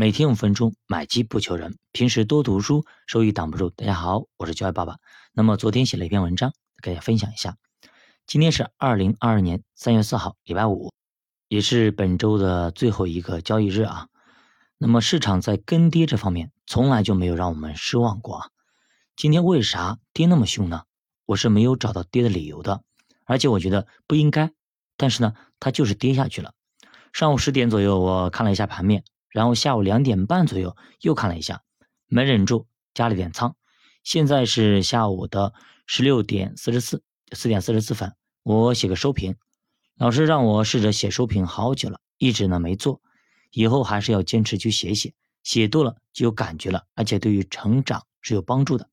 每天五分钟，买基不求人。平时多读书，收益挡不住。大家好，我是教爱爸爸。那么昨天写了一篇文章，给大家分享一下。今天是二零二二年三月四号，礼拜五，也是本周的最后一个交易日啊。那么市场在跟跌这方面，从来就没有让我们失望过啊。今天为啥跌那么凶呢？我是没有找到跌的理由的，而且我觉得不应该。但是呢，它就是跌下去了。上午十点左右，我看了一下盘面。然后下午两点半左右又看了一下，没忍住加了点仓。现在是下午的十六点四十四，四点四十四分，我写个收评。老师让我试着写收评好久了，一直呢没做。以后还是要坚持去写写，写多了就有感觉了，而且对于成长是有帮助的。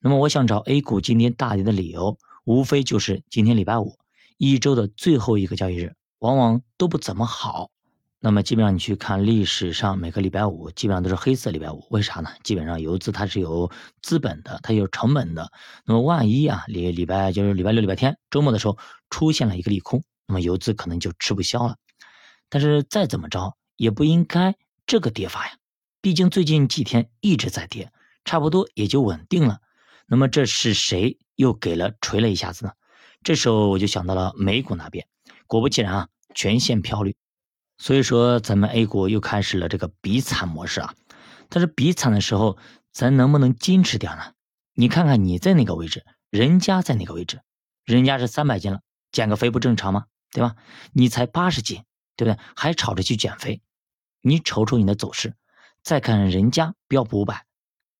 那么我想找 A 股今天大跌的理由，无非就是今天礼拜五，一周的最后一个交易日，往往都不怎么好。那么基本上你去看历史上每个礼拜五基本上都是黑色礼拜五，为啥呢？基本上游资它是有资本的，它有成本的。那么万一啊礼礼拜就是礼拜六、礼拜天周末的时候出现了一个利空，那么游资可能就吃不消了。但是再怎么着也不应该这个跌法呀，毕竟最近几天一直在跌，差不多也就稳定了。那么这是谁又给了锤了一下子呢？这时候我就想到了美股那边，果不其然啊，全线飘绿。所以说，咱们 A 股又开始了这个比惨模式啊。但是比惨的时候，咱能不能矜持点呢？你看看你在哪个位置，人家在哪个位置？人家是三百斤了，减个肥不正常吗？对吧？你才八十斤，对不对？还吵着去减肥，你瞅瞅你的走势，再看人家标普五百，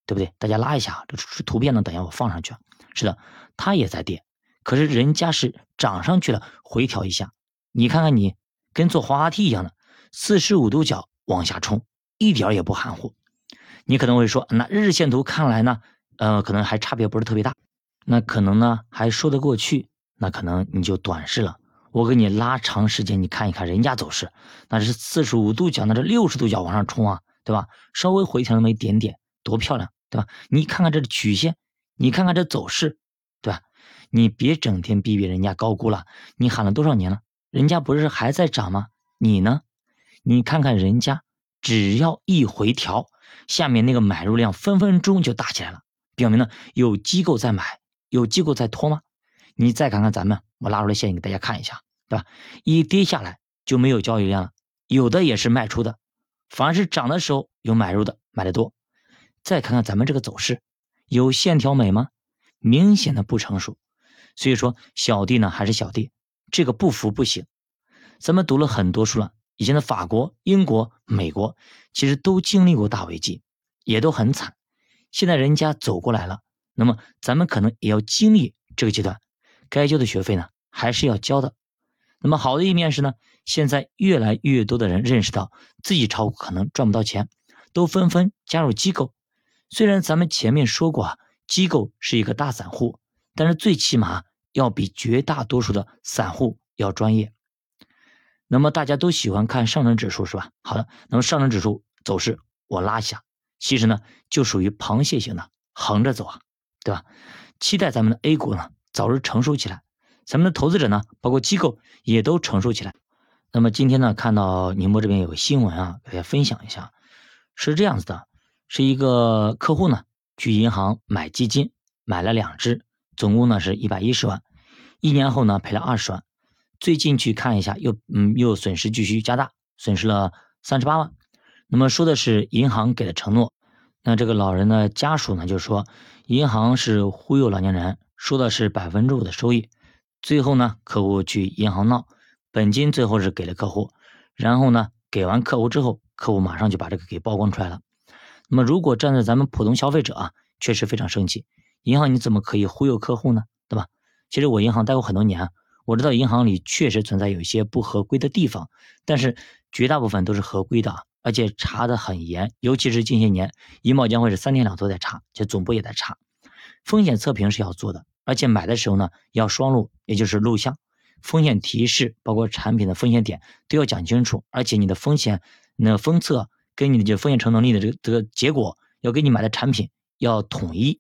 对不对？大家拉一下，这图片呢，等下我放上去。是的，它也在跌，可是人家是涨上去了，回调一下，你看看你。跟坐滑滑梯一样的，四十五度角往下冲，一点也不含糊。你可能会说，那日线图看来呢，呃，可能还差别不是特别大，那可能呢还说得过去。那可能你就短视了。我给你拉长时间，你看一看人家走势，那是四十五度角，那是六十度角往上冲啊，对吧？稍微回调那么一点点，多漂亮，对吧？你看看这曲线，你看看这走势，对吧？你别整天逼逼人家高估了，你喊了多少年了？人家不是还在涨吗？你呢？你看看人家，只要一回调，下面那个买入量分分钟就大起来了，表明呢有机构在买，有机构在拖吗？你再看看咱们，我拉出来线给大家看一下，对吧？一跌下来就没有交易量了，有的也是卖出的，反而是涨的时候有买入的，买的多。再看看咱们这个走势，有线条美吗？明显的不成熟。所以说，小弟呢还是小弟。这个不服不行，咱们读了很多书了，以前的法国、英国、美国其实都经历过大危机，也都很惨。现在人家走过来了，那么咱们可能也要经历这个阶段，该交的学费呢还是要交的。那么好的一面是呢，现在越来越多的人认识到自己炒股可能赚不到钱，都纷纷加入机构。虽然咱们前面说过啊，机构是一个大散户，但是最起码。要比绝大多数的散户要专业。那么大家都喜欢看上证指数是吧？好的，那么上证指数走势我拉一下，其实呢就属于螃蟹型的，横着走啊，对吧？期待咱们的 A 股呢早日成熟起来，咱们的投资者呢，包括机构也都成熟起来。那么今天呢，看到宁波这边有个新闻啊，给大家分享一下，是这样子的，是一个客户呢去银行买基金，买了两只。总共呢是一百一十万，一年后呢赔了二十万，最近去看一下，又嗯又损失继续加大，损失了三十八万。那么说的是银行给的承诺，那这个老人的家属呢就说银行是忽悠老年人，说的是百分之五的收益，最后呢客户去银行闹，本金最后是给了客户，然后呢给完客户之后，客户马上就把这个给曝光出来了。那么如果站在咱们普通消费者啊，确实非常生气。银行你怎么可以忽悠客户呢？对吧？其实我银行待过很多年，我知道银行里确实存在有一些不合规的地方，但是绝大部分都是合规的，而且查的很严。尤其是近些年，银保监会是三天两头在查，且总部也在查。风险测评是要做的，而且买的时候呢要双录，也就是录像，风险提示包括产品的风险点都要讲清楚，而且你的风险那封测跟你的这风险承能力的这个这个结果要跟你买的产品要统一。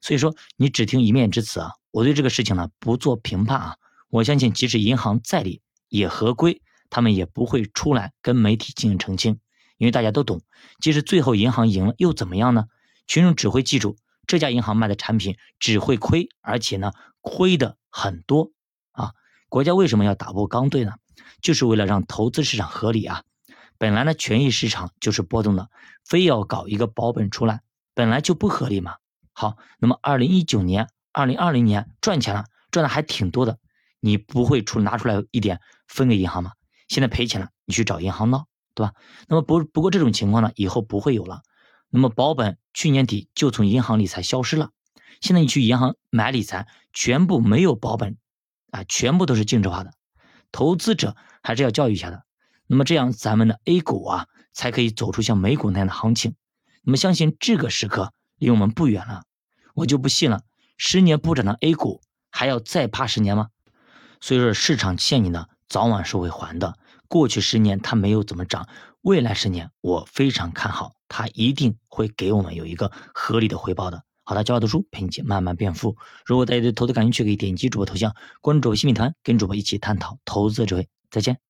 所以说，你只听一面之词啊！我对这个事情呢不做评判啊！我相信，即使银行再理也合规，他们也不会出来跟媒体进行澄清，因为大家都懂，即使最后银行赢了又怎么样呢？群众只会记住这家银行卖的产品只会亏，而且呢亏的很多啊。国家为什么要打破刚兑呢？就是为了让投资市场合理啊。本来呢权益市场就是波动的，非要搞一个保本出来，本来就不合理嘛。好，那么二零一九年、二零二零年赚钱了，赚的还挺多的，你不会出拿出来一点分给银行吗？现在赔钱了，你去找银行闹，对吧？那么不不过这种情况呢，以后不会有了。那么保本去年底就从银行理财消失了，现在你去银行买理财，全部没有保本，啊，全部都是净值化的。投资者还是要教育一下的。那么这样咱们的 A 股啊，才可以走出像美股那样的行情。那么相信这个时刻离我们不远了。我就不信了，十年不涨的 A 股还要再怕十年吗？所以说市场欠你的早晚是会还的。过去十年它没有怎么涨，未来十年我非常看好，它一定会给我们有一个合理的回报的。好的，教我读书陪你慢慢变富。如果大家对投资感兴趣，可以点击主播头像关注主播新米团，跟主播一起探讨投资智慧。再见。